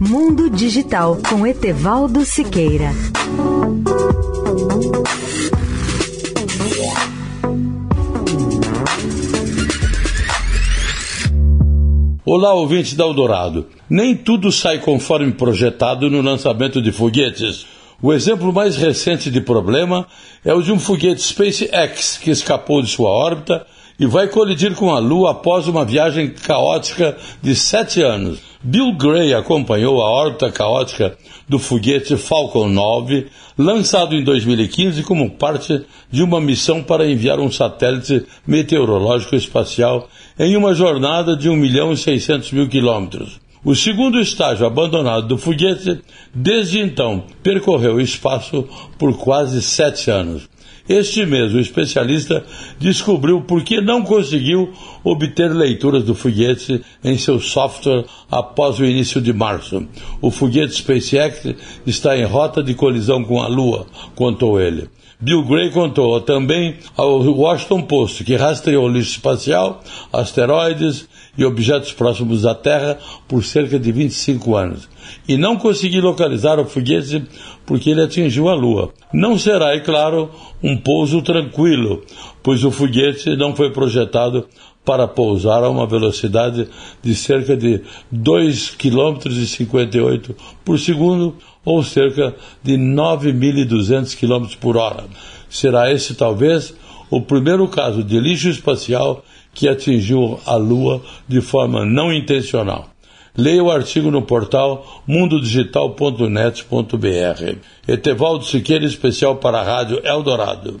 Mundo Digital com Etevaldo Siqueira. Olá, ouvintes da Eldorado. Nem tudo sai conforme projetado no lançamento de foguetes. O exemplo mais recente de problema é o de um foguete SpaceX que escapou de sua órbita e vai colidir com a Lua após uma viagem caótica de sete anos. Bill Gray acompanhou a órbita caótica do foguete Falcon 9, lançado em 2015 como parte de uma missão para enviar um satélite meteorológico espacial em uma jornada de 1 milhão e 600 mil quilômetros. O segundo estágio abandonado do foguete, desde então, percorreu o espaço por quase sete anos. Este mês, o especialista descobriu por que não conseguiu obter leituras do foguete em seu software após o início de março. O foguete SpaceX está em rota de colisão com a Lua, contou ele. Bill Gray contou também ao Washington Post que rastreou lixo espacial, asteroides e objetos próximos da Terra por cerca de 25 anos e não conseguiu localizar o foguete porque ele atingiu a Lua. Não será, é claro, um pouso tranquilo, pois o foguete não foi projetado para pousar a uma velocidade de cerca de 2,58 km por segundo ou cerca de 9.200 km por hora. Será esse talvez o primeiro caso de lixo espacial que atingiu a Lua de forma não intencional. Leia o artigo no portal mundodigital.net.br. Etevaldo Siqueira, especial para a Rádio Eldorado.